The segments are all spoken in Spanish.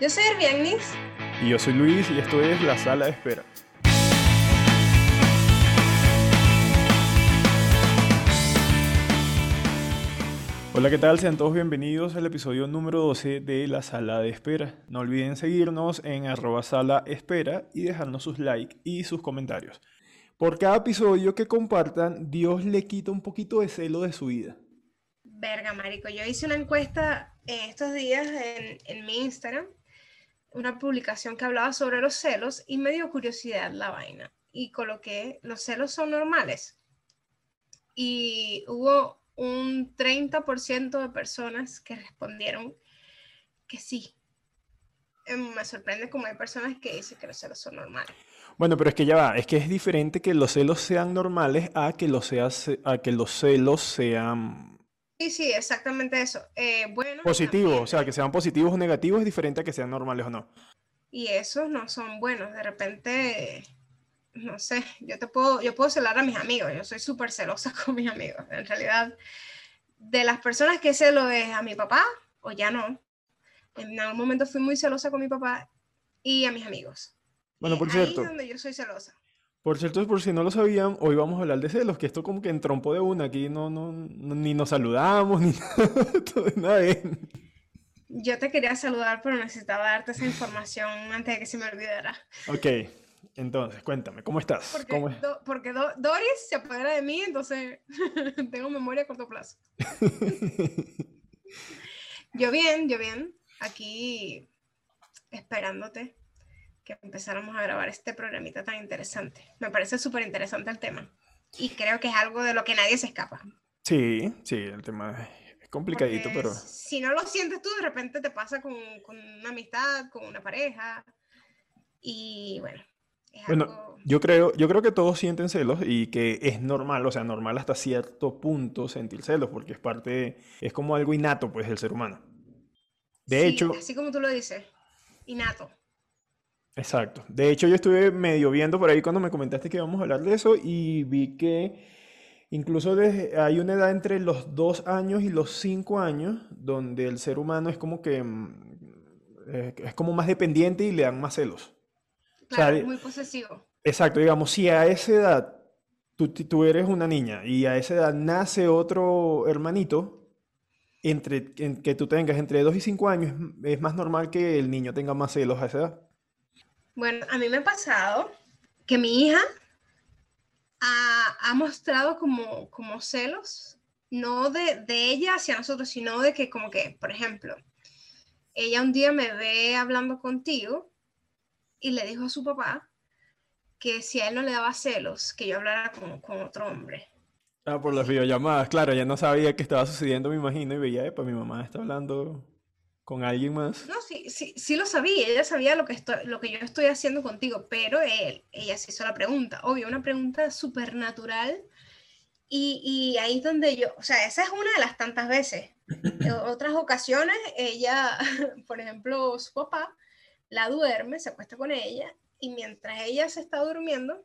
Yo soy Herbianis. Y yo soy Luis y esto es La Sala de Espera. Hola, ¿qué tal? Sean todos bienvenidos al episodio número 12 de La Sala de Espera. No olviden seguirnos en arroba sala espera y dejarnos sus likes y sus comentarios. Por cada episodio que compartan, Dios le quita un poquito de celo de su vida. Verga, marico. Yo hice una encuesta estos días en, en mi Instagram una publicación que hablaba sobre los celos y me dio curiosidad la vaina. Y coloqué, los celos son normales. Y hubo un 30% de personas que respondieron que sí. Em, me sorprende como hay personas que dicen que los celos son normales. Bueno, pero es que ya va, es que es diferente que los celos sean normales a que los, a que los celos sean Sí, sí, exactamente eso. Eh, bueno, Positivo, o sea, que sean positivos o negativos es diferente a que sean normales o no. Y esos no son buenos. De repente, no sé, yo te puedo, yo puedo celar a mis amigos. Yo soy súper celosa con mis amigos. En realidad, de las personas que celo es a mi papá o ya no. En algún momento fui muy celosa con mi papá y a mis amigos. Bueno, por cierto. Ahí es donde yo soy celosa. Por cierto, por si no lo sabían, hoy vamos a hablar de celos, que esto como que entrompó de una, aquí no, no, ni nos saludamos, ni nada Yo te quería saludar, pero necesitaba darte esa información antes de que se me olvidara. Ok, entonces, cuéntame, ¿cómo estás? Porque, Doris se apodera de mí, entonces tengo memoria a corto plazo. yo bien, yo bien, aquí esperándote que empezáramos a grabar este programita tan interesante. Me parece súper interesante el tema. Y creo que es algo de lo que nadie se escapa. Sí, sí, el tema es complicadito, pero... Si no lo sientes tú, de repente te pasa con, con una amistad, con una pareja. Y bueno. bueno, yo creo, yo creo que todos sienten celos y que es normal, o sea, normal hasta cierto punto sentir celos, porque es parte, es como algo innato, pues, del ser humano. De hecho... Así como tú lo dices, innato. Exacto. De hecho, yo estuve medio viendo por ahí cuando me comentaste que íbamos a hablar de eso y vi que incluso hay una edad entre los dos años y los cinco años donde el ser humano es como que mm, es como más dependiente y le dan más celos. Claro, muy posesivo. Exacto, digamos, si a esa edad tú, tú eres una niña y a esa edad nace otro hermanito, entre, que tú tengas entre dos y cinco años, es más normal que el niño tenga más celos a esa edad. Bueno, a mí me ha pasado que mi hija ha, mostrado como, como celos, no de, ella hacia nosotros, sino de que como que, por ejemplo, ella un día me ve hablando contigo y le dijo a su papá que si a él no le daba celos, que yo hablara con, con otro hombre. Ah, por las videollamadas, claro, ella no sabía qué estaba sucediendo, me imagino, y veía, pues mi mamá está hablando con alguien más. No, sí, sí, sí lo sabía, ella sabía lo que, estoy, lo que yo estoy haciendo contigo, pero él, ella se hizo la pregunta, obvio, una pregunta súper natural. Y, y, ahí es donde yo, o sea, esa es una de las tantas veces. En otras ocasiones, ella, por ejemplo, su papá la duerme, se acuesta con ella, y mientras ella se está durmiendo,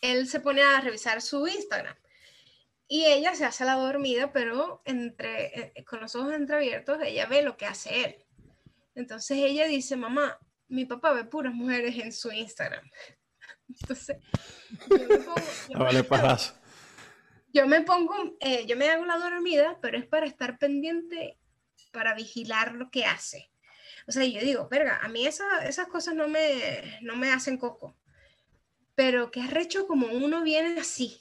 él se pone a revisar su Instagram. Y ella se hace la dormida, pero entre, eh, con los ojos entreabiertos, ella ve lo que hace él. Entonces ella dice, mamá, mi papá ve puras mujeres en su Instagram. Entonces, yo me pongo, yo, vale, yo me pongo, eh, yo me hago la dormida, pero es para estar pendiente, para vigilar lo que hace. O sea, yo digo, verga, a mí esas cosas no me, no me hacen coco. Pero que arrecho como uno viene así,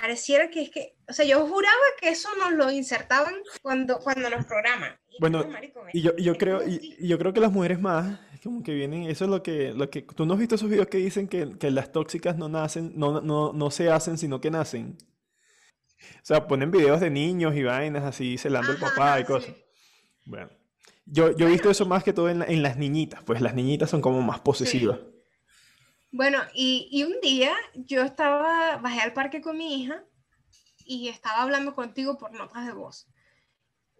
pareciera que es que, o sea, yo juraba que eso nos lo insertaban cuando, cuando nos programan. bueno, y yo, yo creo, y, yo creo que las mujeres más, como que vienen, eso es lo que, lo que, tú no has visto esos videos que dicen que, que las tóxicas no nacen, no, no, no se hacen, sino que nacen. O sea, ponen videos de niños y vainas así, celando el papá y cosas. Bueno, yo, yo he visto eso más que todo en, en, las niñitas, pues las niñitas son como más posesivas. Bueno, y, un día yo estaba, bajé al parque con mi hija y estaba hablando contigo por notas de voz.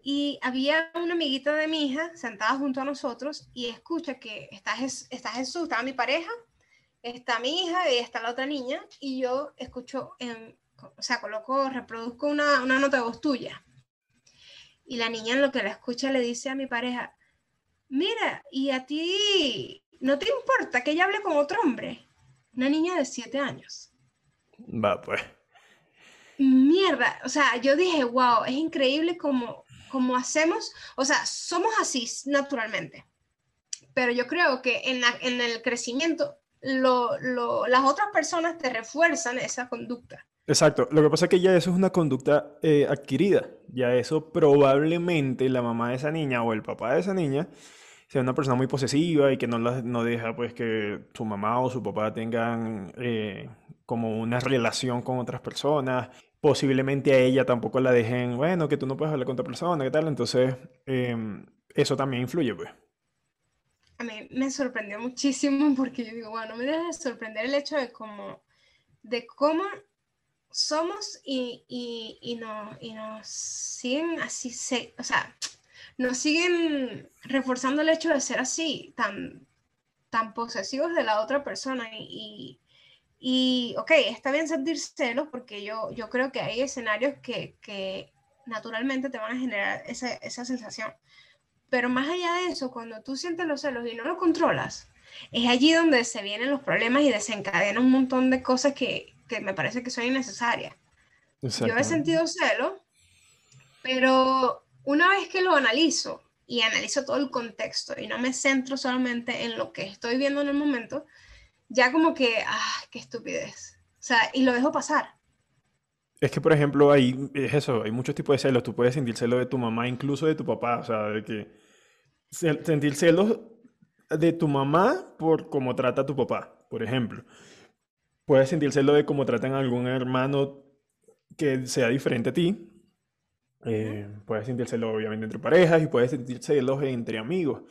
Y había una amiguita de mi hija sentada junto a nosotros y escucha que está, está Jesús, está mi pareja, está mi hija y está la otra niña y yo escucho, en, o sea, coloco, reproduzco una, una nota de voz tuya. Y la niña en lo que la escucha le dice a mi pareja, mira, ¿y a ti no te importa que ella hable con otro hombre? Una niña de siete años. Va, pues. Mierda, o sea, yo dije, wow, es increíble como, como hacemos, o sea, somos así naturalmente, pero yo creo que en, en el crecimiento lo, lo, las otras personas te refuerzan esa conducta. Exacto, lo que pasa es que ya eso es una conducta eh, adquirida, ya eso probablemente la mamá de esa niña o el papá de esa niña sea una persona muy posesiva y que no, no deja pues que su mamá o su papá tengan eh, como una relación con otras personas. Posiblemente a ella tampoco la dejen, bueno, que tú no puedes hablar con otra persona, ¿qué tal? Entonces, em, eso también influye, pues. A mí me sorprendió muchísimo porque yo digo, bueno, no me deja de sorprender el hecho de cómo, de cómo somos y, y, y, no, y nos siguen así, se, o sea, nos siguen reforzando el hecho de ser así, tan, tan posesivos de la otra persona. Y, y, ok, está bien sentir celos porque yo, yo creo que hay escenarios que, que naturalmente te van a generar esa, esa sensación. Pero más allá de eso, cuando tú sientes los celos y no los controlas, es allí donde se vienen los problemas y desencadenan un montón de cosas que, que me parece que son innecesarias. Yo he sentido celos, pero una vez que lo analizo y analizo todo el contexto y no me centro solamente en lo que estoy viendo en el momento, ya como que, ah, qué estupidez. O sea, y lo dejo pasar. Es que, por ejemplo, hay, es eso, hay muchos tipos de celos. Tú puedes sentir celos de tu mamá, incluso de tu papá. O sea, de que sentir celos de tu mamá por cómo trata a tu papá, por ejemplo. Puedes sentir celos de cómo tratan a algún hermano que sea diferente a ti. Eh, puedes sentir celos, obviamente, entre parejas y puedes sentir celos entre amigos.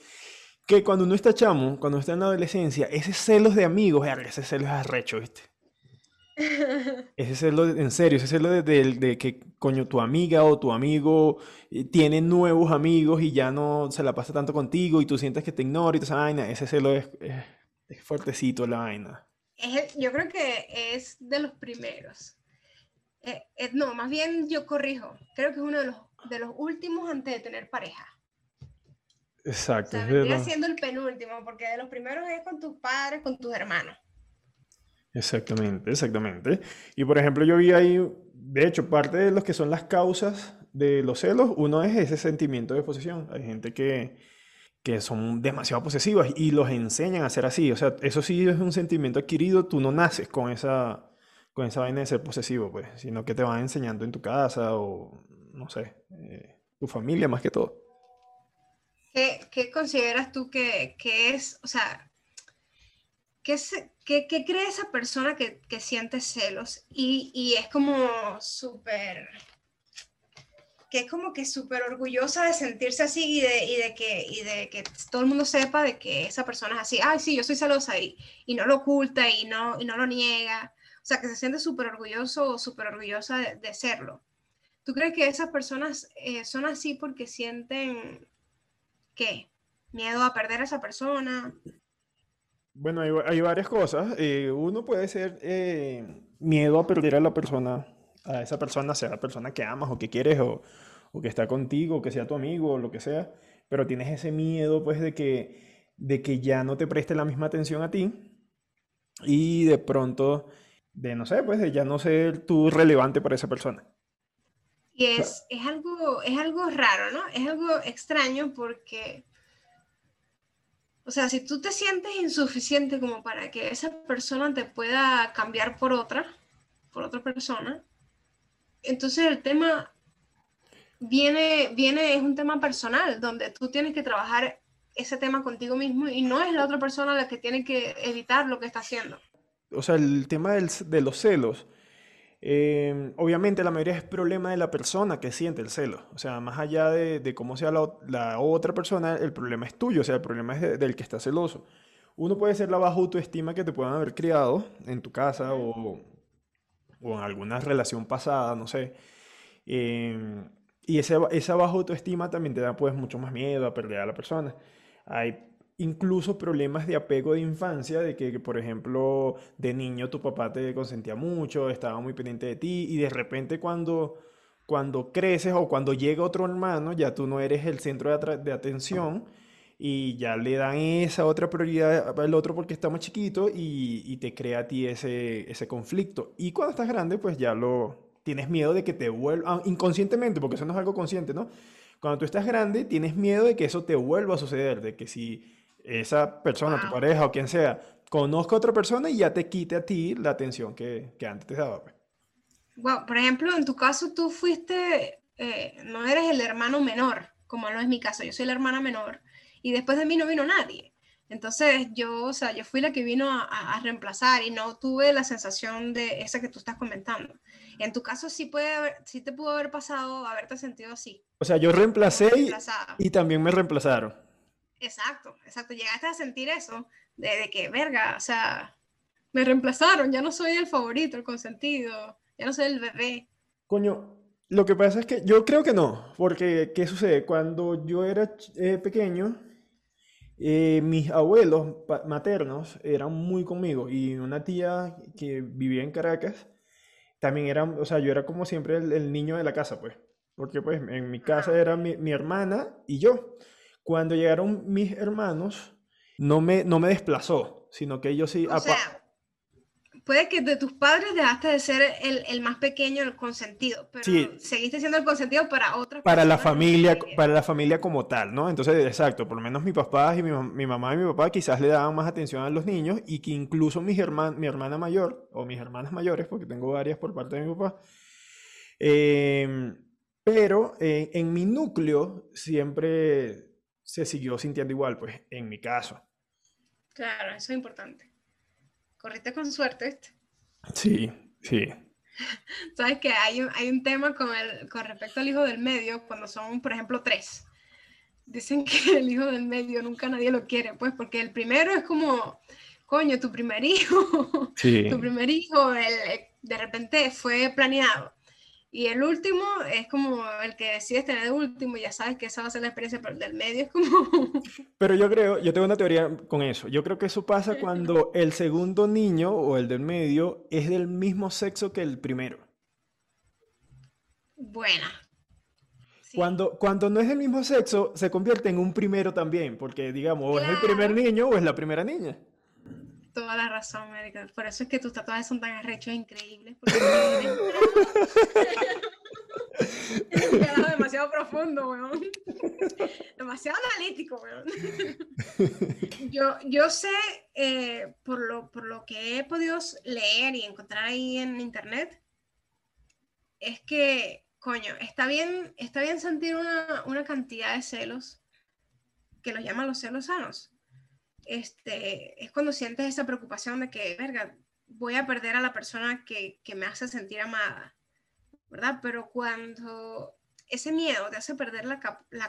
Que cuando uno está chamo, cuando está en la adolescencia, ese celos de amigos, ese celos es arrecho, ¿viste? Ese celo, en serio, ese celo de, de, que, coño, tu amiga o tu amigo eh, tiene nuevos amigos y ya no se la pasa tanto contigo y tú sientes que te ignora y toda esa vaina, ese celo es, es, fuertecito la vaina. yo creo que es de los primeros. Eh, eh, no, más bien yo corrijo, creo que es uno de los, de los últimos antes de tener pareja. Exacto. O sea, siendo el penúltimo, porque de los primeros es con tus padres, con tus hermanos. Exactamente, exactamente. Y por ejemplo, yo vi ahí, de hecho, parte de los que son las causas de los celos, uno es ese sentimiento de posesión. Hay gente que, que son demasiado posesivas y los enseñan a ser así. O sea, eso sí es un sentimiento adquirido, tú no naces con esa, con esa vaina de ser posesivo, pues, sino que te van enseñando en tu casa o, no sé, eh, tu familia más que todo. ¿Qué, qué consideras tú que, que es, o sea, ¿Qué, qué, cree esa persona que, que siente celos y, y es como súper, que es como que súper orgullosa de sentirse así y de, y de, que, y de que todo el mundo sepa de que esa persona es así, ay, sí, yo soy celosa y, y no lo oculta y no, y no lo niega, sea, que se siente súper orgulloso o súper orgullosa de, de, serlo. ¿Tú crees que esas personas eh, son así porque sienten, ¿qué? Miedo a perder a esa persona, bueno, hay, varias cosas. Eh, uno puede ser eh, miedo a perder a la persona, a esa persona, sea la persona que amas o que quieres o, o, que está contigo, que sea tu amigo o lo que sea, pero tienes ese miedo pues de que, de que ya no te preste la misma atención a ti y de pronto, de no sé, pues de ya no ser tú relevante para esa persona. Y es, es, algo, es algo raro, ¿no? Es algo extraño porque o sea, si tú te sientes insuficiente como para que esa persona te pueda cambiar por otra, por otra persona, entonces el tema viene, viene, es un tema personal, donde tú tienes que trabajar ese tema contigo mismo y no es la otra persona la que tiene que evitar lo que está haciendo. O sea, el tema de los celos Em, obviamente la mayoría es problema de la persona que siente el celo. O sea, más allá de, cómo sea la, otra persona, el problema es tuyo, o sea, el problema es del que está celoso. Uno puede ser la baja autoestima que te puedan haber criado en tu casa o, o en alguna relación pasada, no sé. Em, y esa baja autoestima también te da pues mucho más miedo a perder a la persona. Hay incluso problemas de apego de infancia, de que, por ejemplo, de niño tu papá te consentía mucho, estaba muy pendiente de ti y de repente cuando, cuando creces o cuando llega otro hermano, ya tú no eres el centro de, atención y ya le dan esa otra prioridad al otro porque está más chiquito y, te crea a ti ese, ese conflicto. Y cuando estás grande, pues ya lo tienes miedo de que te vuelva, ah, inconscientemente, porque eso no es algo consciente, ¿no? Cuando tú estás grande, tienes miedo de que eso te vuelva a suceder, de que si esa persona, tu pareja o quien sea, conozca a otra persona y ya te quite a ti la atención que, que antes te daba. Pues. Wow, por ejemplo, en tu caso tú fuiste, eh, no eres el hermano menor, como no es mi caso, yo soy la hermana menor y después de mí no vino nadie. Entonces yo, o sea, yo fui la que vino a, reemplazar y no tuve la sensación de esa que tú estás comentando. En tu caso sí, puede haber, sí te pudo haber pasado, haberte sentido así. O sea, yo reemplacé y, también me reemplazaron. Exacto, exacto. Llegaste a sentir eso, de, que, verga, o sea, me reemplazaron, ya no soy el favorito, el consentido, ya no soy el bebé. Coño, lo que pasa es que yo creo que no, porque ¿qué sucede? Cuando yo era eh, pequeño, eh, mis abuelos maternos eran muy conmigo y una tía que vivía en Caracas también era, o sea, yo era como siempre el, niño de la casa, pues, porque pues en mi casa era mi, hermana y yo. Cuando llegaron mis hermanos, no me, no me desplazó, sino que ellos sí puede que de tus padres dejaste de ser el, el más pequeño, el consentido, pero seguiste siendo el consentido para otras Para la familia, para la familia como tal, ¿no? Entonces, exacto, por lo menos mis papás y mi, mi, mamá y mi papá quizás le daban más atención a los niños y que incluso mis herman, mi hermana mayor o mis hermanas mayores, porque tengo varias por parte de mi papá, em, pero eh, en mi núcleo siempre se siguió sintiendo igual, pues en mi caso. Claro, eso es importante corriste con suerte. Sí, sí. Sabes que hay un, hay un tema con, el, con respecto al hijo del medio, cuando son, por ejemplo, tres. Dicen que el hijo del medio nunca nadie lo quiere, pues, porque el primero es como, coño, tu primer hijo, sí. tu primer hijo, de repente fue planeado. Y el último es como el que decides tener de último, ya sabes que esa va a ser la experiencia, pero el del medio es como... Pero yo creo, yo tengo una teoría con eso. Yo creo que eso pasa cuando el segundo niño o el del medio es del mismo sexo que el primero. Buena. Cuando, cuando no es del mismo sexo, se convierte en un primero también, porque digamos, o es el primer niño o es la primera niña toda la razón, América. Por eso es que tus tatuajes son tan arrechos e increíbles. Porque es demasiado profundo, weón. Demasiado analítico, weón. Yo, yo sé, eh, por, lo, por lo que he podido leer y encontrar ahí en internet, es que, coño, está bien, está bien sentir una, una cantidad de celos que los llaman los celos sanos este, es cuando sientes esa preocupación de que, verga, voy a perder a la persona que, me hace sentir amada, ¿verdad? Pero cuando ese miedo te hace perder la,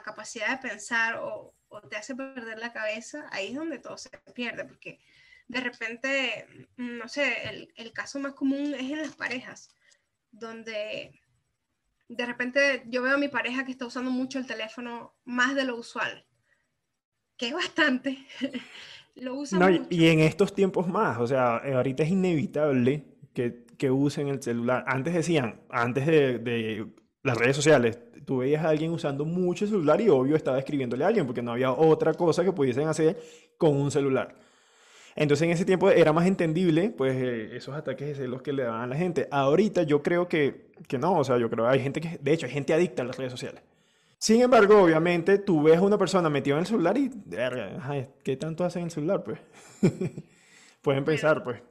capacidad de pensar o, te hace perder la cabeza, ahí es donde todo se pierde, porque de repente, no sé, el, el caso más común es en las parejas, donde de repente yo veo a mi pareja que está usando mucho el teléfono más de lo usual que es bastante. lo usan no, Y en estos tiempos más, o sea, eh, ahorita es inevitable que, que usen el celular. Antes decían, antes de, de, las redes sociales, tú veías a alguien usando mucho el celular y obvio estaba escribiéndole a alguien porque no había otra cosa que pudiesen hacer con un celular. Entonces en ese tiempo era más entendible, pues, eh, esos ataques de los que le daban a la gente. Ahorita yo creo que, que no, o sea, yo creo que hay gente que, de hecho, hay gente adicta a las redes sociales. Sin embargo, obviamente, tú ves a una persona metida en el celular y, ¿qué tanto hacen en el celular? Pues pueden pensar, pues.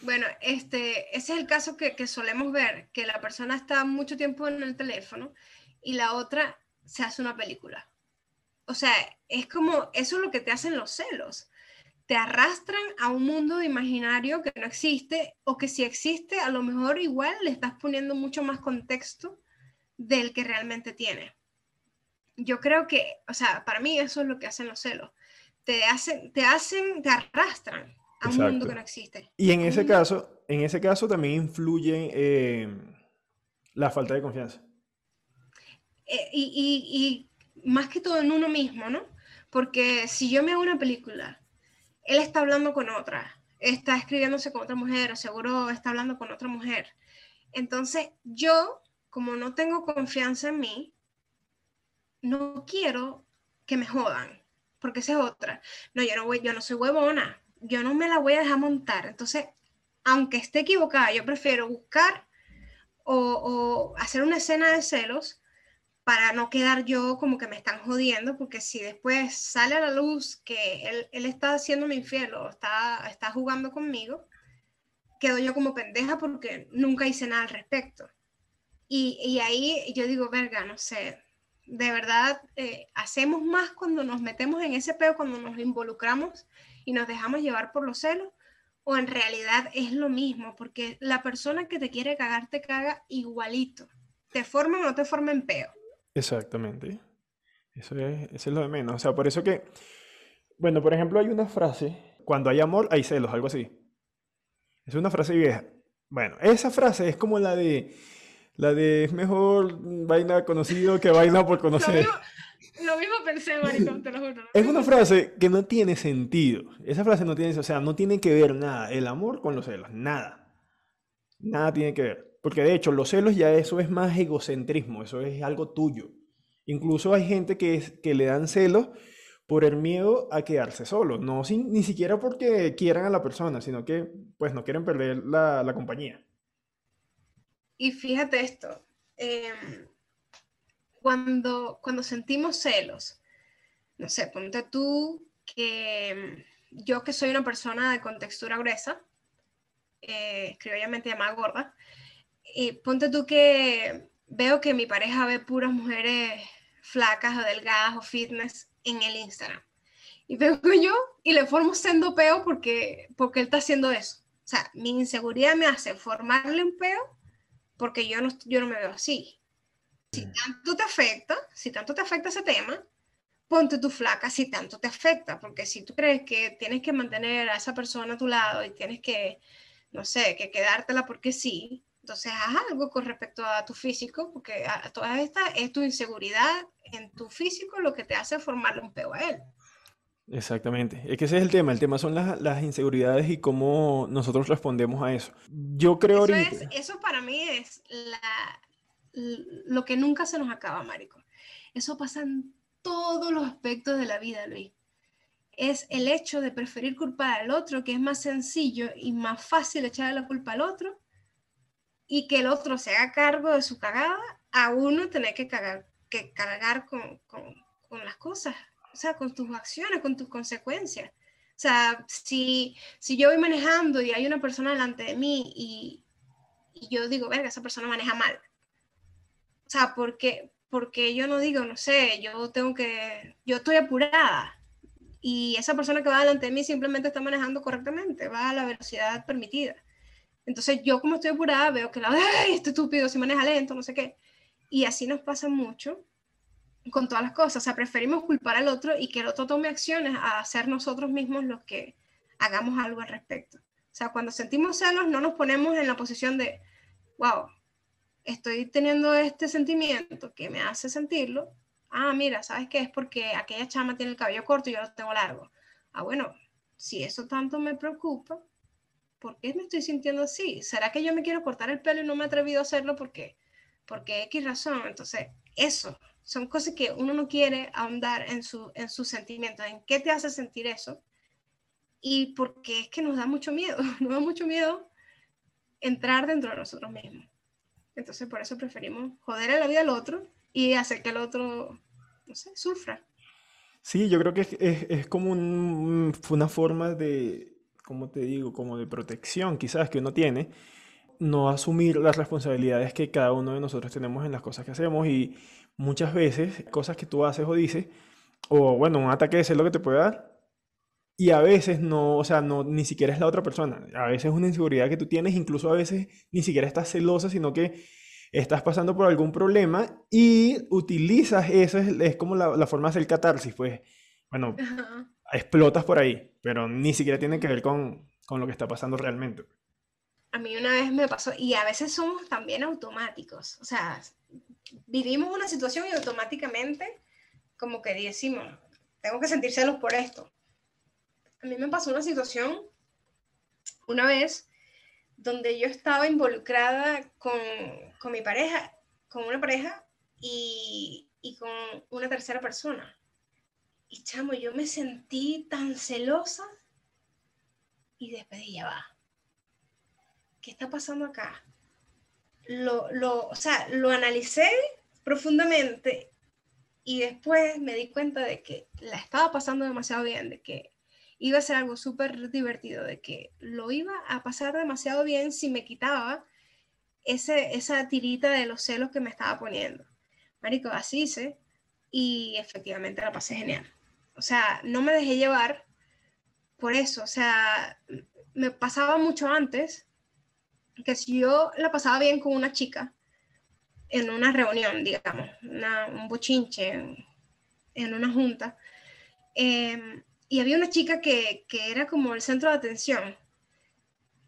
Bueno, este, ese es el caso que, que, solemos ver, que la persona está mucho tiempo en el teléfono y la otra se hace una película. O sea, es como, eso es lo que te hacen los celos. Te arrastran a un mundo imaginario que no existe o que si existe, a lo mejor igual le estás poniendo mucho más contexto del que realmente tiene. Yo creo que, o sea, para mí eso es lo que hacen los celos. Te hacen, te hacen, te arrastran a un mundo que no existe. Y en ese caso, en ese caso también influye eh, la falta de confianza. Eh, y, y más que todo en uno mismo, ¿no? Porque si yo me hago una película, él está hablando con otra, está escribiéndose con otra mujer, o seguro está hablando con otra mujer. Entonces, yo como no tengo confianza en mí, no quiero que me jodan. porque esa es otra. No, yo no, voy, yo no soy huevona, yo no me la voy a dejar montar. Entonces, aunque esté equivocada, yo prefiero buscar o, hacer una escena de celos para no quedar yo como que me están jodiendo, porque si después sale a la luz que él, él está haciéndome infiel o está, está jugando conmigo, quedo yo como pendeja porque nunca hice nada al respecto. Y, y ahí yo digo, verga, no sé, de verdad eh, hacemos más cuando nos metemos en ese peo, cuando nos involucramos y nos dejamos llevar por los celos, o en realidad es lo mismo, porque la persona que te quiere cagar te caga igualito, te forma o no te forma en peo. Exactamente. Eso es, eso es lo de menos. O sea, por eso que, bueno, por ejemplo, hay una frase, cuando hay amor, hay celos, algo así. Es una frase vieja. Bueno, esa frase es como la de, la de es mejor vaina conocido que vaina por conocer. Lo mismo, pensé, maricón, te lo juro. Es una frase que no tiene sentido. Esa frase no tiene, o sea, no tiene que ver nada el amor con los celos, nada. Nada tiene que ver. Porque de hecho, los celos ya eso es más egocentrismo, eso es algo tuyo. Incluso hay gente que, que le dan celos por el miedo a quedarse solo, no ni siquiera porque quieran a la persona, sino que pues no quieren perder la, compañía. Y fíjate esto, em, cuando, cuando sentimos celos, no sé, ponte tú que em, yo que soy una persona de contextura gruesa, eh, criollamente llamada gorda, y ponte tú que veo que mi pareja ve puras mujeres flacas o delgadas o fitness en el Instagram. Y vengo yo y le formo sendo peo porque, porque él está haciendo eso. O sea, mi inseguridad me hace formarle un peo porque yo no, yo no me veo así. Si mm. tanto te afecta, si tanto te afecta ese tema, ponte tu flaca si tanto te afecta, porque si tú crees que tienes que mantener a esa persona a tu lado y tienes que, no sé, que quedártela porque sí, entonces, haz algo con respecto a tu físico, porque a, toda esta es tu inseguridad en tu físico lo que te hace formarle un peo a él. Exactamente. Es que ese es el tema. El tema son las, las inseguridades y cómo nosotros respondemos a eso. Yo creo eso, eso para mí es la, lo que nunca se nos acaba, Marico. Eso pasa en todos los aspectos de la vida, Luis. Es el hecho de preferir culpar al otro, que es más sencillo y más fácil echarle la culpa al otro, y que el otro se haga cargo de su cagada, a uno tener que, cagar, que cargar con, con, con, las cosas, o sea, con tus acciones, con tus consecuencias. O sea, si, si yo voy manejando y hay una persona delante de mí y, y yo digo, verga, esa persona maneja mal. O sea, porque, porque yo no digo, no sé, yo tengo que, yo estoy apurada y esa persona que va delante de mí simplemente está manejando correctamente, va a la velocidad permitida. Entonces yo como estoy apurada veo que la, ¡ay, este estúpido si maneja lento, no sé qué! Y así nos pasa mucho con todas las cosas. O sea, preferimos culpar al otro y que el otro tome acciones a ser nosotros mismos los que hagamos algo al respecto. O sea, cuando sentimos celos no nos ponemos en la posición de, wow, estoy teniendo este sentimiento que me hace sentirlo. Ah, mira, ¿sabes qué? Es porque aquella chama tiene el cabello corto y yo lo tengo largo. Ah, bueno, si eso tanto me preocupa, ¿por qué me estoy sintiendo así? ¿Será que yo me quiero cortar el pelo y no me he atrevido a hacerlo porque, porque X razón? Entonces, eso, son cosas que uno no quiere ahondar en, su, en sus sentimientos, en qué te hace sentir eso. Y porque es que nos da mucho miedo, nos da mucho miedo entrar dentro de nosotros mismos. Entonces, por eso preferimos joder a la vida al otro y hacer que el otro, no sé, sufra. Sí, yo creo que es, es, es como un, una forma de, como te digo, como de protección quizás que uno tiene, no asumir las responsabilidades que cada uno de nosotros tenemos en las cosas que hacemos y muchas veces cosas que tú haces o dices, o bueno, un ataque de lo que te puede dar, y a veces no, o sea, no, ni siquiera es la otra persona, a veces es una inseguridad que tú tienes, incluso a veces ni siquiera estás celosa, sino que estás pasando por algún problema y utilizas eso, es, como la, la, forma de hacer catarsis, pues, bueno, explotas por ahí, pero ni siquiera tiene que ver con, con lo que está pasando realmente. A mí una vez me pasó, y a veces somos también automáticos, o sea, vivimos una situación y automáticamente como que decimos, tengo que sentir celos por esto. A mí me pasó una situación una vez donde yo estaba involucrada con, con mi pareja, con una pareja y, y, con una tercera persona Y chamo, yo me sentí tan celosa y después ya va. ¿Qué está pasando acá? Lo, lo, o sea, lo analicé profundamente y después me di cuenta de que la estaba pasando demasiado bien, de que iba a ser algo súper divertido, de que lo iba a pasar demasiado bien si me quitaba ese, esa tirita de los celos que me estaba poniendo. Marico, así hice y efectivamente la pasé genial. O sea, no me dejé llevar por eso. O sea, me pasaba mucho antes que si yo la pasaba bien con una chica en una reunión, digamos, un bochinche, en, una junta, em, y había una chica que, que, era como el centro de atención.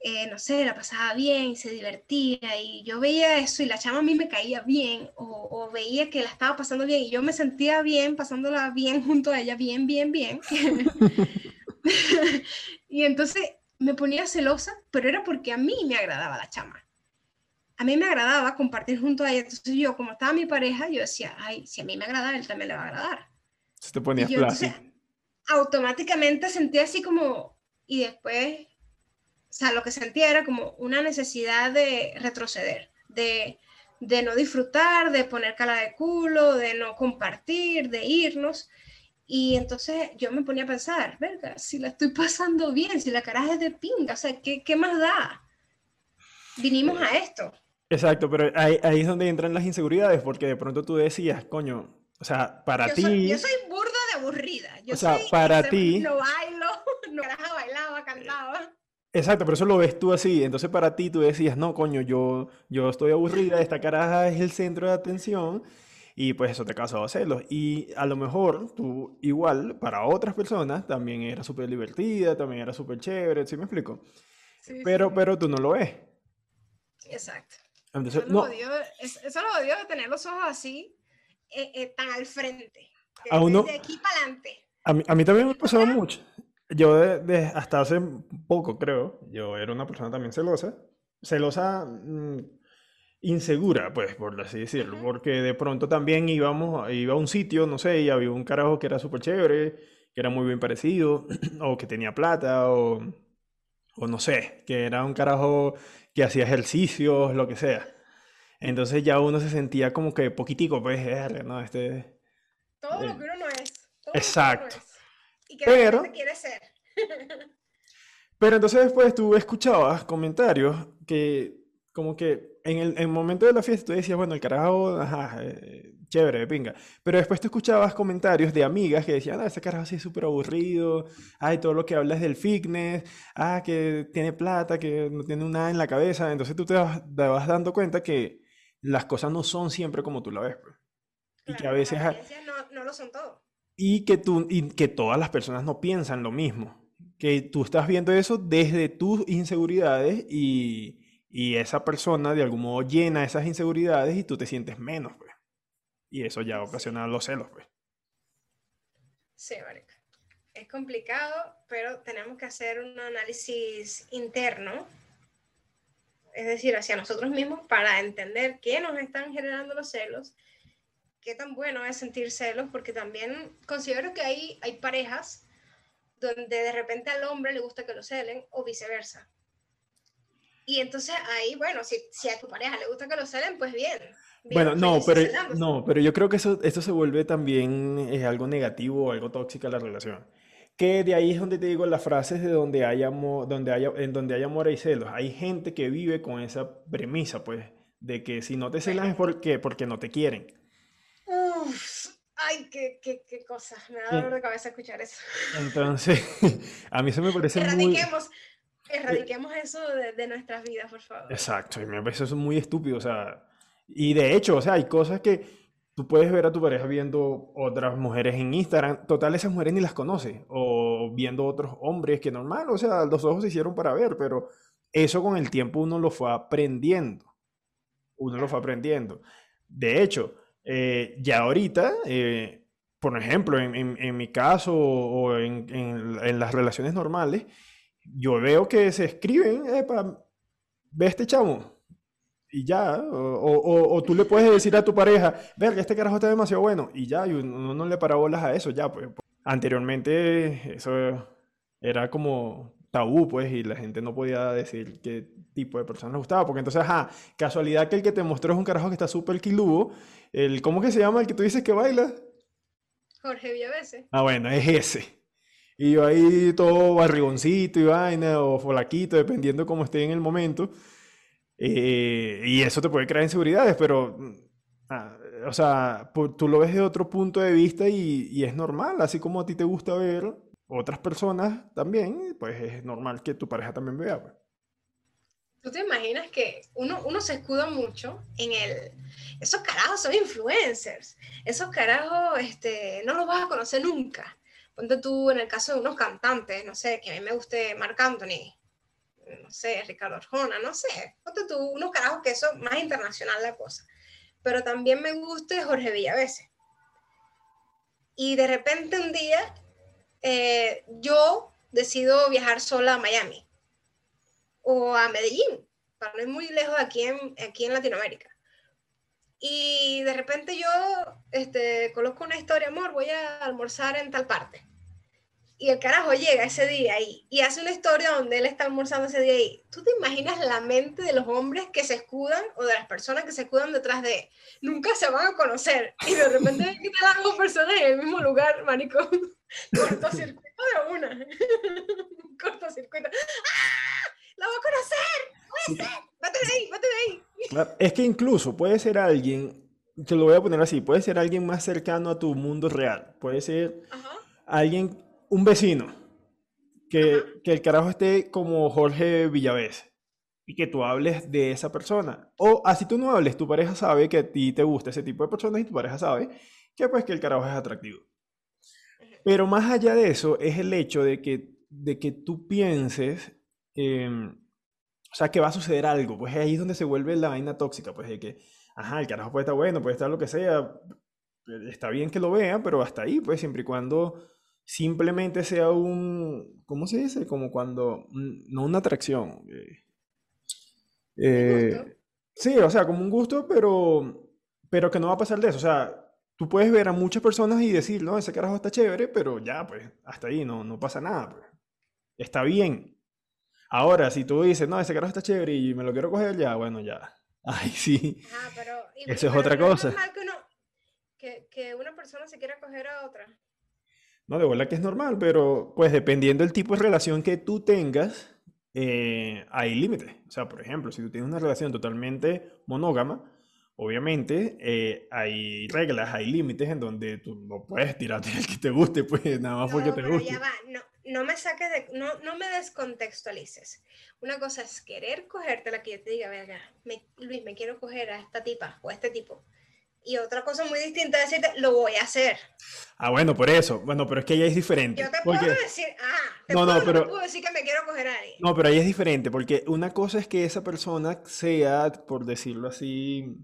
Eh, no sé, la pasaba bien, se divertía y yo veía eso y la chama a mí me caía bien o, o, veía que la estaba pasando bien y yo me sentía bien, pasándola bien junto a ella, bien, bien, bien. y entonces me ponía celosa, pero era porque a mí me agradaba la chama. A mí me agradaba compartir junto a ella. Entonces yo, como estaba mi pareja, yo decía, ay, si a mí me agrada, a él también le va a agradar. Se te ponía automáticamente sentía así como, y después, o sea, lo que sentía era como una necesidad de retroceder, de, de no disfrutar, de poner cara de culo, de no compartir, de irnos. Y entonces yo me ponía a pensar, verga, si la estoy pasando bien, si la cara es de pinga, o sea, ¿qué, qué más da? Vinimos a esto. Exacto, pero ahí, ahí, es donde entran las inseguridades, porque de pronto tú decías, coño, o sea, para ti... yo soy burda de aburrida. Yo o sea, para ti... No bailo, no bailaba, cantaba. Exacto, pero eso lo ves tú así. Entonces para ti tú decías, no, coño, yo, yo estoy aburrida, esta caraja es el centro de atención y pues eso te causaba celos. Y a lo mejor tú igual, para otras personas, también era súper divertida, también era súper chévere, ¿sí me explico? pero, pero tú no lo ves. Exacto. eso, lo odio, eso lo odio de tener los ojos así, eh, eh, tan al frente. A uno, de aquí para adelante. A mí, a mí también me pasaba mucho. Yo de, hasta hace poco, creo, yo era una persona también celosa. Celosa... Mm, insegura, pues, por así decirlo, porque de pronto también íbamos, iba a un sitio, no sé, y había un carajo que era súper chévere, que era muy bien parecido, o que tenía plata, o, o no sé, que era un carajo que hacía ejercicios, lo que sea. Entonces ya uno se sentía como que poquitico, pues, ¿no? Este... Todo lo eh, que uno no es. exacto. Y que pero, quiere ser. pero entonces después tú escuchabas comentarios que como que en el, momento de la fiesta tú decías, bueno, el carajo, ajá, eh, chévere, de pinga. Pero después tú escuchabas comentarios de amigas que decían, ah, ese carajo sí es súper aburrido, ay, todo lo que hablas del fitness, ah, que tiene plata, que no tiene nada en la cabeza. Entonces tú te vas, dando cuenta que las cosas no son siempre como tú la ves. Pues. y que a veces... No, no lo son todo. Y que, tú, y que todas las personas no piensan lo mismo. Que tú estás viendo eso desde tus inseguridades y y esa persona de algún modo llena esas inseguridades y tú te sientes menos, pues. Y eso ya ocasiona los celos, pues. Sí, marica. Es complicado, pero tenemos que hacer un análisis interno, es decir, hacia nosotros mismos, para entender qué nos están generando los celos, qué tan bueno es sentir celos, porque también considero que hay, hay parejas donde de repente al hombre le gusta que lo celen o viceversa. Y entonces ahí, bueno, si, si a tu pareja le gusta que lo celen, pues bien. bueno, no, pero, no, pero yo creo que eso, esto se vuelve también es algo negativo o algo tóxico a la relación. Que de ahí es donde te digo las frases de donde hay amor, donde haya, en donde hay amor hay celos. Hay gente que vive con esa premisa, pues, de que si no te celan es porque, porque no te quieren. Uf, ay, qué, qué, qué cosa. Me da dolor de cabeza escuchar eso. Entonces, a mí se me parece muy... Erradiquemos eso de, nuestras vidas, por favor. Exacto, y me parece eso muy estúpido, o sea, y de hecho, o sea, hay cosas que tú puedes ver a tu pareja viendo otras mujeres en Instagram, total esas mujeres ni las conoce, o viendo otros hombres que normal, o sea, los ojos se hicieron para ver, pero eso con el tiempo uno lo fue aprendiendo, uno lo fue aprendiendo. De hecho, eh, ya ahorita, eh, por ejemplo, en, mi caso o en, en las relaciones normales, yo veo que se escriben, para ve este chamo. Y ya, o, tú le puedes decir a tu pareja, ver que este carajo está demasiado bueno, y ya, y uno no le para bolas a eso, ya, pues. anteriormente eso era como tabú, pues, y la gente no podía decir qué tipo de persona le gustaba, porque entonces, ajá, casualidad que el que te mostró es un carajo que está súper quilubo, el, ¿cómo que se llama el que tú dices que baila? Jorge Villavese. Ah, bueno, es ese. Y yo ahí todo barrigoncito y vaina, o folaquito, dependiendo cómo esté en el momento. Eh, y eso te puede crear inseguridades, pero, ah, o sea, tú lo ves de otro punto de vista y, y, es normal, así como a ti te gusta ver otras personas también, pues es normal que tu pareja también vea. Pues. ¿Tú te imaginas que uno, uno se escuda mucho en el... Esos carajos son influencers. Esos carajos este, no los vas a conocer nunca. Ponte tú en el caso de unos cantantes, no sé, que a mí me guste Marc Anthony, no sé, Ricardo Arjona, no sé. Ponte tú unos carajos que son más internacional la cosa. Pero también me gusta Jorge Villavese. Y de repente un día eh, yo decido viajar sola a Miami o a Medellín, para no ir muy lejos aquí en, aquí en Latinoamérica. Y de repente yo este, coloco una historia, amor, voy a almorzar en tal parte. Y el carajo llega ese día ahí y hace una historia donde él está almorzando ese día ahí. ¿Tú te imaginas la mente de los hombres que se escudan o de las personas que se escudan detrás de nunca se van a conocer y de repente están las dos personas en el mismo lugar, manico? Cortocircuito de una. Cortocircuito. ¡Ah! ¡La voy a conocer! ¡Puede ser! ¡Vete de ahí! ¡Vete de ahí! Es que incluso puede ser alguien, te lo voy a poner así, puede ser alguien más cercano a tu mundo real. Puede ser alguien, un vecino, que, que, el carajo esté como Jorge Villavés y que tú hables de esa persona. O así tú no hables, tu pareja sabe que a ti te gusta ese tipo de personas y tu pareja sabe que pues que el carajo es atractivo. Pero más allá de eso es el hecho de que, de que tú pienses, em, o sea, que va a suceder algo. Pues ahí es donde se vuelve la vaina tóxica, pues de que, ajá, el carajo puede estar bueno, puede estar lo que sea, está bien que lo vea, pero hasta ahí, pues siempre y cuando simplemente sea un, ¿cómo se dice? Como cuando, no una atracción. Eh, eh, sí, o sea, como un gusto, pero, pero que no va a pasar de eso. O sea, tú puedes ver a muchas personas y decir, no, ese carajo está chévere, pero ya, pues, hasta ahí no, no pasa nada. Pues. Está bien. Ahora, si tú dices, no, ese carajo está chévere y me lo quiero coger, ya, bueno, ya. Ay, sí. Ah, pero, Eso es otra cosa. Es normal que, uno, que, que, una persona se quiera coger a otra. No, de verdad que es normal, pero pues dependiendo del tipo de relación que tú tengas, eh, hay límites. O sea, por ejemplo, si tú tienes una relación totalmente monógama, Obviamente eh, hay reglas, hay límites en donde tú no puedes tirarte el que te guste, pues nada más porque te guste. Ya va. No, no me saques de, no, no me descontextualices. Una cosa es querer cogerte la que yo te diga, venga, Luis, me quiero coger a esta tipa o a este tipo. Y otra cosa muy distinta es decirte, lo voy a hacer. Ah, bueno, por eso. Bueno, pero es que ella es diferente. Yo te puedo decir, ah, te no, puedo, no, pero, puedo decir que me quiero coger a alguien. No, pero ahí es diferente, porque una cosa es que esa persona sea, por decirlo así,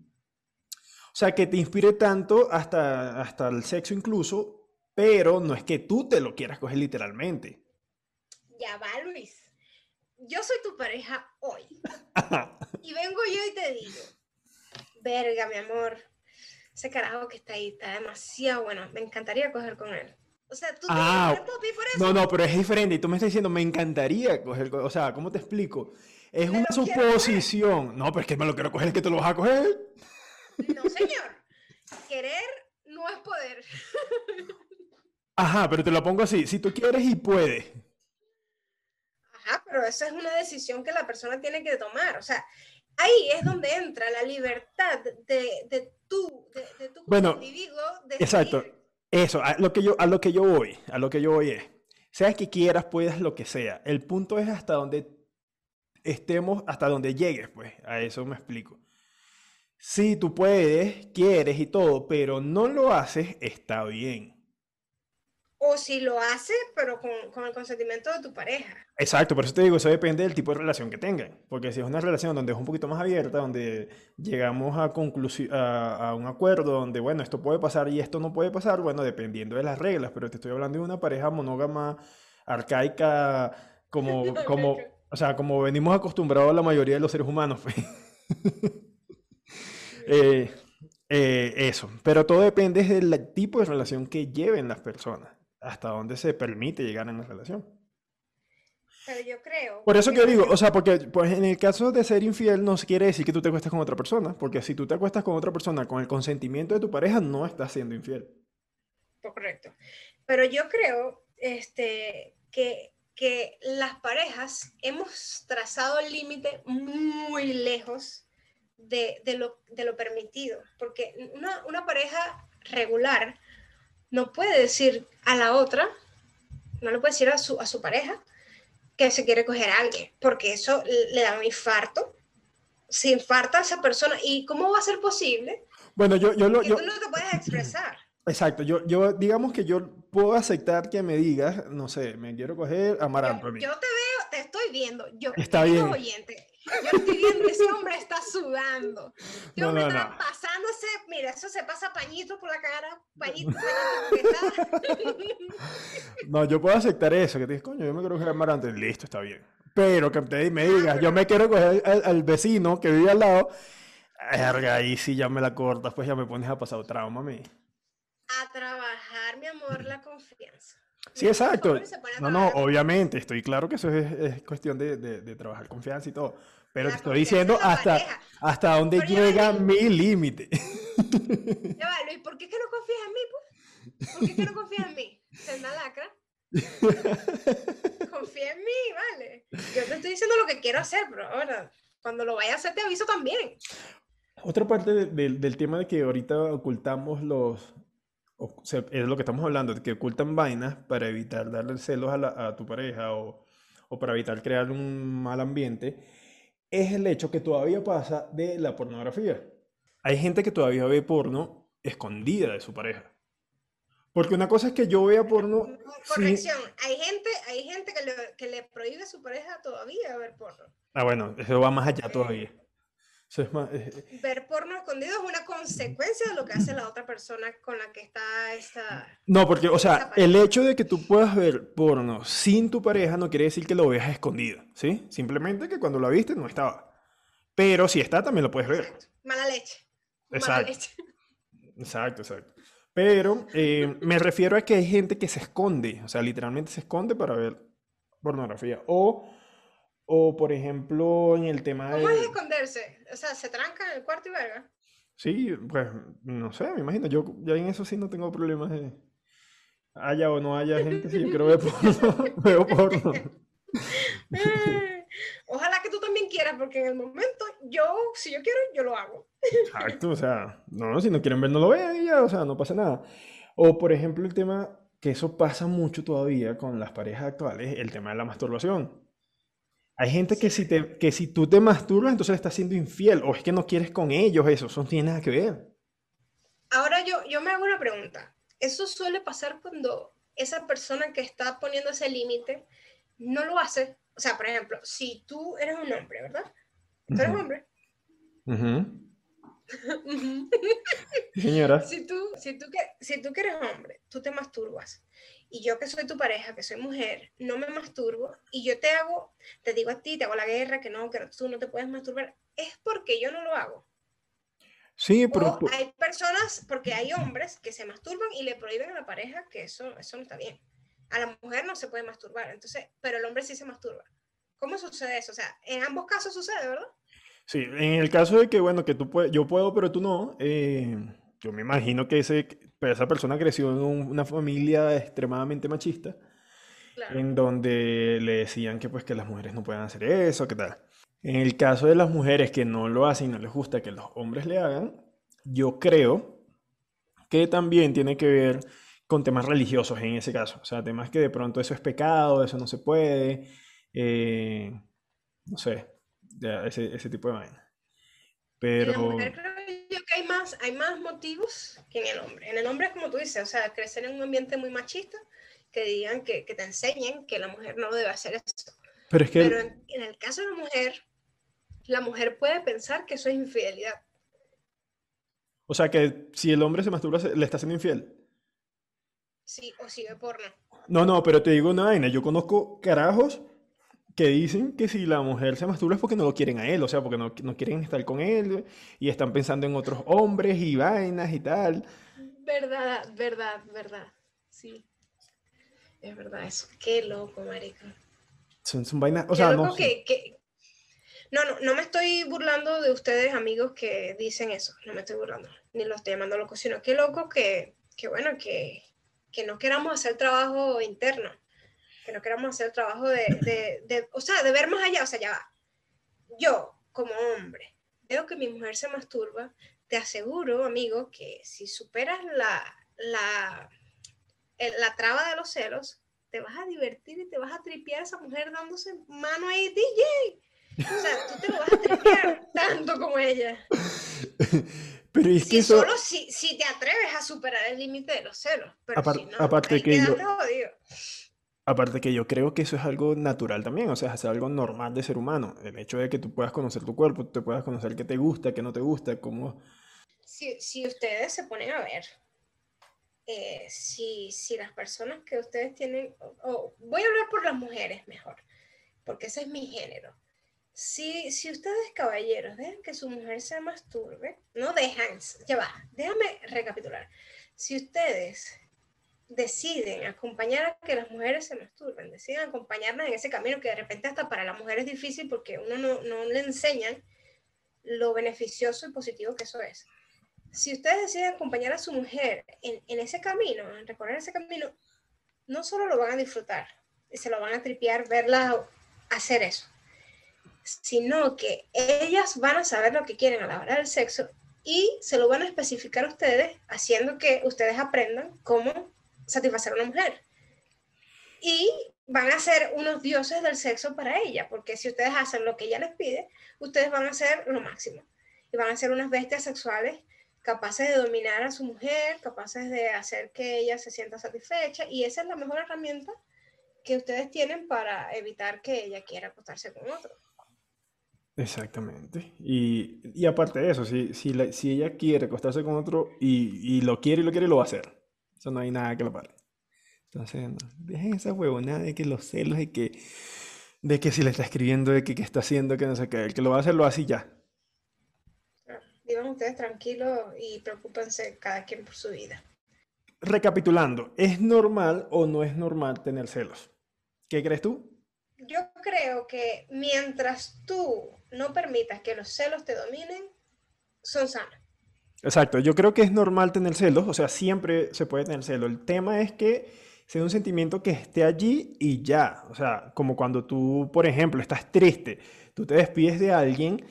o sea, que te inspire tanto hasta, hasta el sexo incluso, pero no es que tú te lo quieras coger literalmente. Ya va, Luis. Yo soy tu pareja hoy. y vengo yo y te digo, verga, mi amor, ese carajo que está ahí está demasiado bueno. Me encantaría coger con él. O sea, tú te ah, por eso. No, no, pero es diferente. Y tú me estás diciendo, me encantaría coger. O sea, ¿cómo te explico? Es una suposición. No, pero es que me lo quiero coger, es que tú lo vas a coger. No, señor. Querer no es poder. Ajá, pero te lo pongo así. Si tú quieres y puedes. Ajá, pero esa es una decisión que la persona tiene que tomar. O sea, ahí es donde entra la libertad de, de tú, de, tu bueno, individuo. Exacto. Eso, a lo, que yo, a lo que yo voy, a lo que yo voy es, seas que quieras, puedas, lo que sea. El punto es hasta donde estemos, hasta donde llegues, pues. A eso me explico. Si tú puedes, quieres y todo, pero no lo haces, está bien. O si lo haces, pero con, el consentimiento de tu pareja. Exacto, por eso te digo, eso depende del tipo de relación que tengan. Porque si es una relación donde es un poquito más abierta, donde llegamos a, a, a un acuerdo, donde, bueno, esto puede pasar y esto no puede pasar, bueno, dependiendo de las reglas, pero te estoy hablando de una pareja monógama, arcaica, como, como, o sea, como venimos acostumbrados a la mayoría de los seres humanos. Pues. Eh, eh, eso, pero todo depende del tipo de relación que lleven las personas. Hasta dónde se permite llegar en la relación. Pero yo creo. Por eso que digo, o sea, porque pues, en el caso de ser infiel no quiere decir que tú te acuestas con otra persona, porque si tú te acuestas con otra persona con el consentimiento de tu pareja, no estás siendo infiel. Correcto. Pero yo creo este, que, que las parejas hemos trazado el límite muy lejos de, de, lo, de, lo, permitido, porque una, una pareja regular no puede decir a la otra, no le puede decir a su, a su pareja, que se quiere coger a alguien, porque eso le da un infarto. Se infarta a esa persona. ¿Y cómo va a ser posible? Bueno, yo, yo lo. Yo, tú no te puedes expresar. Exacto, yo, yo digamos que yo puedo aceptar que me digas, no sé, me quiero coger a Amaranto. Yo, yo, te veo, te estoy viendo. Yo, Está bien. Oyente, yo estoy viendo, ese hombre está sudando. Yo me está pasándose, mira, eso se pasa pañito por la cara, pañito, pañito. no, yo puedo aceptar eso, que te dices, coño, yo me quiero coger a Amaranto. Listo, está bien. Pero que te, me digas, yo me quiero coger al, al vecino que vive al lado. Verga, ahí sí ya me la cortas, pues ya me pones a pasar trauma a mí a trabajar, mi amor, la confianza. Sí, exacto. No, no, obviamente, estoy claro que eso es, es cuestión de, de, de, trabajar confianza y todo. Pero te estoy diciendo hasta, hasta dónde llega mi límite. Ya va, Luis, ¿por qué es que no confías en mí? Pues? ¿Por qué es que no confías en mí? ¿Senda lacra? Confía en mí, vale. Yo te estoy diciendo lo que quiero hacer, pero ahora, cuando lo vaya a hacer, te aviso también. Otra parte de, del tema de que ahorita ocultamos los, es lo que estamos hablando, que ocultan vainas para evitar darle celos a, a tu pareja o, o, para evitar crear un mal ambiente, es el hecho que todavía pasa de la pornografía. Hay gente que todavía ve porno escondida de su pareja. Porque una cosa es que yo vea porno... Corrección, hay gente, hay gente que, le, que le prohíbe a su pareja todavía ver porno. Ah, bueno, eso va más allá todavía. Eh, eh, Ver porno escondido es una consecuencia de lo que hace la otra persona con la que está esa... No, porque, o sea, el hecho de que tú puedas ver porno sin tu pareja no quiere decir que lo veas escondido, ¿sí? Simplemente que cuando lo viste no estaba. Pero si está, también lo puedes ver. Mala leche. Exacto. Mala leche. Exacto, exacto. Pero eh, me refiero a que hay gente que se esconde, o sea, literalmente se esconde para ver pornografía. O o, por ejemplo, en el tema de... ¿Cómo es esconderse? O sea, ¿se tranca en el cuarto y verga? Sí, pues, no sé, me imagino. Yo ya en eso sí no tengo problemas de... Haya o no haya gente, sí, yo creo ver porno. veo porno. Ojalá que tú también quieras, porque en el momento, yo, si yo quiero, yo lo hago. Exacto, o sea, no, si no quieren ver, no lo vean y ya, o sea, no pasa nada. O, por ejemplo, el tema, que eso pasa mucho todavía con las parejas actuales, el tema de la masturbación. Hay gente que si, te, que si tú te masturbas, entonces le estás siendo infiel, o es que no quieres con ellos, eso, eso no tiene nada que ver. Ahora yo, yo me hago una pregunta. ¿Eso suele pasar cuando esa persona que está poniendo ese límite no lo hace? O sea, por ejemplo, si tú eres un hombre, ¿verdad? Tú eres un hombre. Señora. Si tú, si, tú, si tú que eres hombre, tú te masturbas y yo que soy tu pareja, que soy mujer, no me masturbo y yo te hago, te digo a ti, te hago la guerra, que no, que tú no te puedes masturbar, es porque yo no lo hago. Sí, pero... hay personas, porque hay hombres que se masturban y le prohíben a la pareja que eso, eso no está bien. A la mujer no se puede masturbar, entonces, pero el hombre sí se masturba. ¿Cómo sucede eso? O sea, en ambos casos sucede, ¿verdad? Sí, en el caso de que, bueno, que tú puedes, yo puedo, pero tú no, eh, yo me imagino que ese, esa persona creció en una familia extremadamente machista, en donde le decían que pues que las mujeres no pueden hacer eso, ¿qué tal? En el caso de las mujeres que no lo hacen y no les gusta que los hombres le hagan, yo creo que también tiene que ver con temas religiosos en ese caso. O sea, temas que de pronto eso es pecado, eso no se puede, eh, no sé, ese, ese tipo de vaina. Pero que hay más, hay más motivos que en el hombre. En el hombre es como tú dices, o sea, crecer en un ambiente muy machista, que digan que, que te enseñen que la mujer no debe hacer eso. Pero, es que Pero en, en, el caso de la mujer, la mujer puede pensar que eso es infidelidad. O sea, que si el hombre se masturba, le está siendo infiel. Sí, o si ve porno. No, no, pero te digo una vaina, yo conozco carajos que dicen que si la mujer se masturba es porque no lo quieren a él, o sea, porque no, no, quieren estar con él y están pensando en otros hombres y vainas y tal. Verdad, verdad, verdad, sí. es verdad eso. Qué loco, marica. Son, son vainas, o sea, no, que, no, no, no me estoy burlando de ustedes, amigos, que dicen eso. No me estoy burlando, ni lo estoy llamando loco, sino qué loco que, que bueno, que, que no queramos hacer trabajo interno, que no queramos hacer trabajo de, de, de, o sea, de ver más allá, o sea, ya va. Yo, como hombre, veo que mi mujer se masturba, te aseguro, amigo, que si superas la, la, la traba de los celos, te vas a divertir y te vas a tripear a esa mujer dándose mano ahí, DJ. O sea, tú te lo vas a tripear tanto como ella. Pero es que solo si, si, te atreves a superar el límite de los celos. Pero si no, aparte que yo, Aparte que yo creo que eso es algo natural también, o sea, es algo normal de ser humano. El hecho de que tú puedas conocer tu cuerpo, te puedas conocer qué te gusta, qué no te gusta, cómo... Si, si ustedes se ponen a ver, eh, si, si, las personas que ustedes tienen, o, voy a hablar por las mujeres mejor, porque ese es mi género. Si, si ustedes, caballeros, dejan que su mujer se masturbe, no dejan, ya va, déjame recapitular. Si ustedes deciden acompañar a que las mujeres se masturben, deciden acompañarlas en ese camino que de repente hasta para la mujer es difícil porque uno no, no le enseñan lo beneficioso y positivo que eso es. Si ustedes deciden acompañar a su mujer en, en ese camino, en recorrer ese camino, no solo lo van a disfrutar, se lo van a tripear, verla hacer eso, sino que ellas van a saber lo que quieren a la hora del sexo y se lo van a especificar a ustedes, haciendo que ustedes aprendan cómo satisfacer a una mujer. Y van a ser unos dioses del sexo para ella, porque si ustedes hacen lo que ella les pide, ustedes van a ser lo máximo. Y van a ser unas bestias sexuales capaces de dominar a su mujer, capaces de hacer que ella se sienta satisfecha. Y esa es la mejor herramienta que ustedes tienen para evitar que ella quiera acostarse con otro. Exactamente. Y, y aparte de eso, si, si, si, ella quiere acostarse con otro y, y, lo quiere y lo quiere, lo va a hacer. Eso no hay nada que lo pare. Entonces, no, dejen esa huevonada de que los celos, de que, de que si le está escribiendo, de que, qué está haciendo, que no sé qué. El que lo va a hacer, lo hace ya. Vivan ustedes tranquilos y preocúpense cada quien por su vida. Recapitulando, ¿es normal o no es normal tener celos? ¿Qué crees tú? Yo creo que mientras tú no permitas que los celos te dominen, son sanos. Exacto, yo creo que es normal tener celos, o sea, siempre se puede tener celos. El tema es que sea un sentimiento que esté allí y ya. O sea, como cuando tú, por ejemplo, estás triste, tú te despides de alguien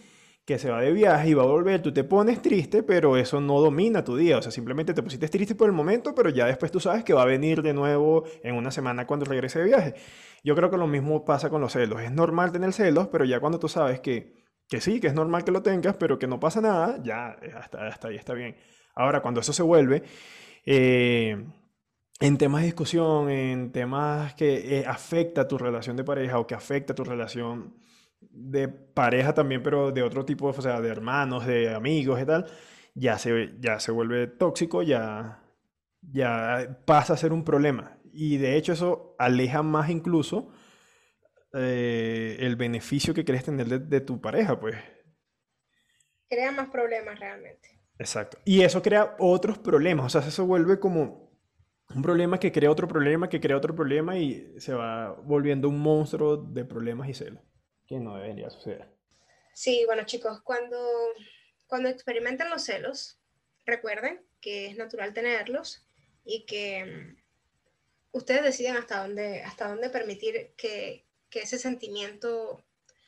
que se va de viaje y va a volver, tú te pones triste, pero eso no domina tu día. O sea, simplemente te pusiste triste por el momento, pero ya después tú sabes que va a venir de nuevo en una semana cuando regrese de viaje. Yo creo que lo mismo pasa con los celos. Es normal tener celos, pero ya cuando tú sabes que que sí, que es normal que lo tengas, pero que no pasa nada, ya eh, hasta, hasta ahí está bien. Ahora, cuando eso se vuelve eh, en temas de discusión, en temas que eh, afecta tu relación de pareja o que afecta tu relación de pareja también, pero de otro tipo, o sea, de hermanos, de amigos y tal, ya se, ya se vuelve tóxico, ya, ya pasa a ser un problema. Y de hecho eso aleja más incluso eh, el beneficio que quieres tener de, tu pareja, pues. Crea más problemas realmente. Exacto. Y eso crea otros problemas, o sea, eso vuelve como un problema que crea otro problema, que crea otro problema y se va volviendo un monstruo de problemas y celos, que no debería suceder. Sí, bueno chicos, cuando, cuando experimenten los celos, recuerden que es natural tenerlos y que mm, ustedes deciden hasta dónde, hasta dónde permitir que, que ese sentimiento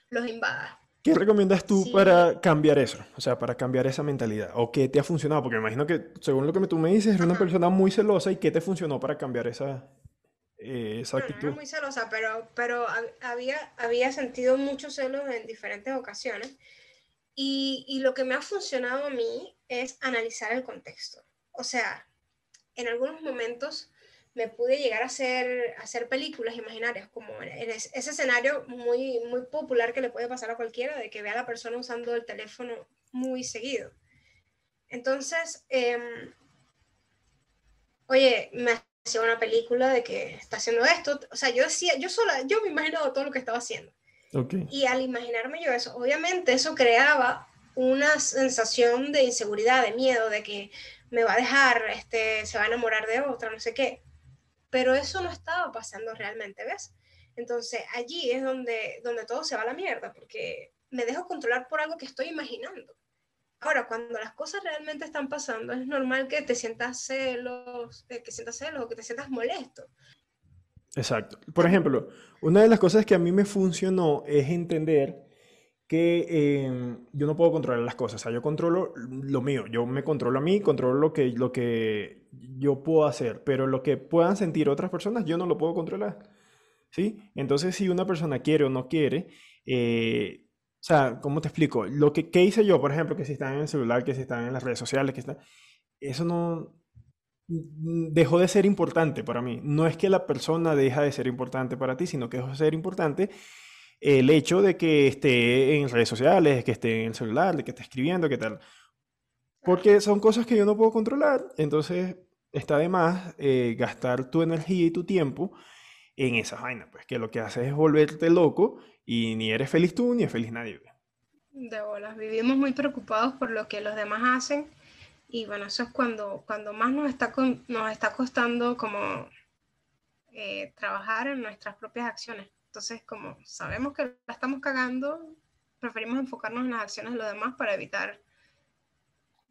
los invada. ¿Qué recomiendas tú para cambiar eso? O sea, para cambiar esa mentalidad. ¿O qué te ha funcionado? Porque me imagino que, según lo que tú me dices, eres una persona muy celosa. ¿Y qué te funcionó para cambiar esa, eh, esa actitud? No, muy celosa, pero, pero había, había sentido muchos celos en diferentes ocasiones. Y, y lo que me ha funcionado a mí es analizar el contexto. O sea, en algunos momentos me pude llegar a hacer, hacer películas imaginarias, como en ese escenario muy, muy popular que le puede pasar a cualquiera, de que vea a la persona usando el teléfono muy seguido. Entonces, em, oye, me hacía una película de que está haciendo esto, o sea, yo decía, yo sola, yo me imaginaba todo lo que estaba haciendo. Y al imaginarme yo eso, obviamente eso creaba una sensación de inseguridad, de miedo, de que me va a dejar, este, se va a enamorar de otra, no sé qué pero eso no estaba pasando realmente, ¿ves? Entonces allí es donde, donde todo se va a la mierda, porque me dejo controlar por algo que estoy imaginando. Ahora, cuando las cosas realmente están pasando, es normal que te sientas celos, eh, que sientas celos o que te sientas molesto. Exacto. Por ejemplo, una de las cosas que a mí me funcionó es entender que em, yo no puedo controlar las cosas. O sea, yo controlo lo mío. Yo me controlo a mí, controlo lo que, lo que yo puedo hacer. Pero lo que puedan sentir otras personas, yo no lo puedo controlar. ¿Sí? Entonces, si una persona quiere o no quiere, eh, o sea, ¿cómo te explico? Lo que ¿qué hice yo, por ejemplo, que si están en el celular, que si están en las redes sociales, que están... Eso no dejó de ser importante para mí. No es que la persona deja de ser importante para ti, sino que dejó de ser importante el hecho de que esté en redes sociales, que esté en el celular, de que esté escribiendo, qué tal. Porque son cosas que yo no puedo controlar, entonces está de más eh, gastar tu energía y tu tiempo en esa vaina, pues que lo que hace es volverte loco y ni eres feliz tú ni es feliz nadie. De bolas, vivimos muy preocupados por lo que los demás hacen y bueno, eso es cuando, cuando más nos está, nos está costando como eh, trabajar en nuestras propias acciones. Entonces, como sabemos que la estamos cagando, preferimos enfocarnos en las acciones de los demás para evitar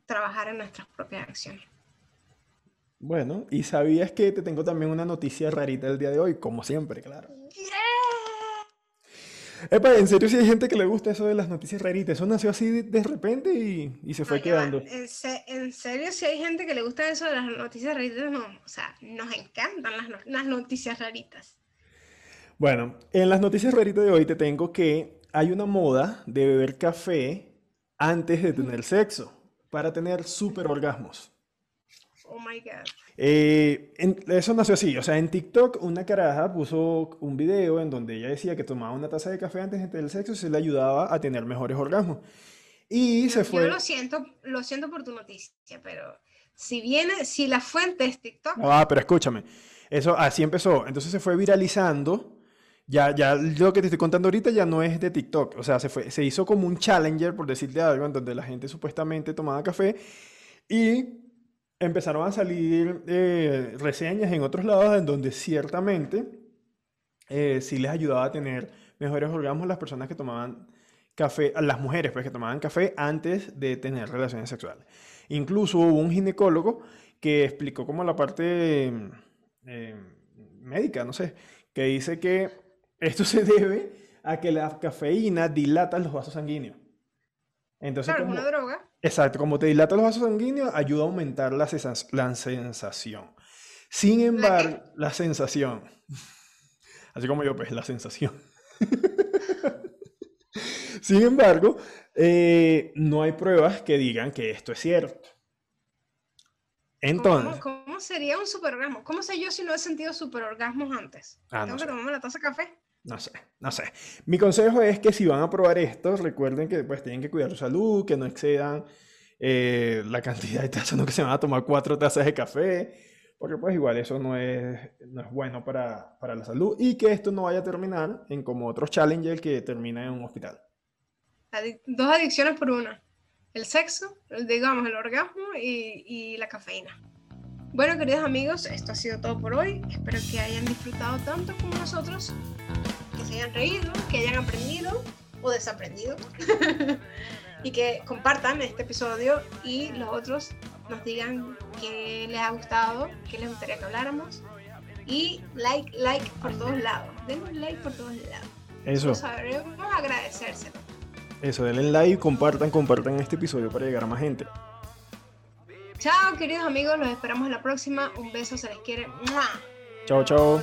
trabajar en nuestras propias acciones. Bueno, y sabías que te tengo también una noticia rarita el día de hoy, como siempre, claro. Epa, en serio, si hay gente que le gusta eso de las noticias raritas, eso nació así de, repente y, se fue quedando. En, serio, si hay gente que le gusta eso de las noticias raritas, no, o sea, nos encantan las, las noticias raritas. Bueno, en las noticias raritas de hoy te tengo que hay una moda de beber café antes de tener sexo para tener super orgasmos. Oh my God. Eh, eso nació así, o sea, en TikTok una caraja puso un video en donde ella decía que tomaba una taza de café antes de tener sexo y se le ayudaba a tener mejores orgasmos. Y se fue. Yo lo siento, lo siento por tu noticia, pero si viene, si la fuente es TikTok. Ah, pero escúchame, eso así empezó. Entonces se fue viralizando ya, ya lo que te estoy contando ahorita ya no es de TikTok. O sea, se, fue, se hizo como un challenger, por decirte algo, en donde la gente supuestamente tomaba café y empezaron a salir eh, reseñas en otros lados en donde ciertamente eh, sí les ayudaba a tener mejores orgasmos las personas que tomaban café, las mujeres pues que tomaban café antes de tener relaciones sexuales. Incluso hubo un ginecólogo que explicó como la parte eh, médica, no sé, que dice que esto se debe a que la cafeína dilata los vasos sanguíneos. Entonces, claro, como, una droga. Exacto, como te dilata los vasos sanguíneos, ayuda a aumentar la, sensación. Sin embargo, ¿La, sensación. Así como yo, pues, la sensación. Sin embargo, eh, no hay pruebas que digan que esto es cierto. Entonces. ¿Cómo, sería un superorgasmo? ¿Cómo sé yo si no he sentido superorgasmos antes? Ah, ¿Tengo que tomarme la taza de café? No sé, no sé. Mi consejo es que si van a probar esto, recuerden que pues tienen que cuidar su salud, que no excedan eh, la cantidad de tazas, no que se van a tomar cuatro tazas de café, porque pues igual eso no es, no es bueno para, para la salud y que esto no vaya a terminar en como otros challenges que termina en un hospital. dos adicciones por una. El sexo, digamos, el orgasmo y, y la cafeína. Bueno, queridos amigos, esto ha sido todo por hoy. Espero que hayan disfrutado tanto como nosotros, que se hayan reído, que hayan aprendido o desaprendido. y que compartan este episodio y los otros nos digan qué les ha gustado, qué les gustaría que habláramos. Y like, like por todos lados. Denle like por todos lados. Eso. Sabremos agradecérselo. Eso, denle like, compartan, compartan este episodio para llegar a más gente. Chao, queridos amigos, los esperamos en la próxima. Un beso, se les quiere. Chao, chao.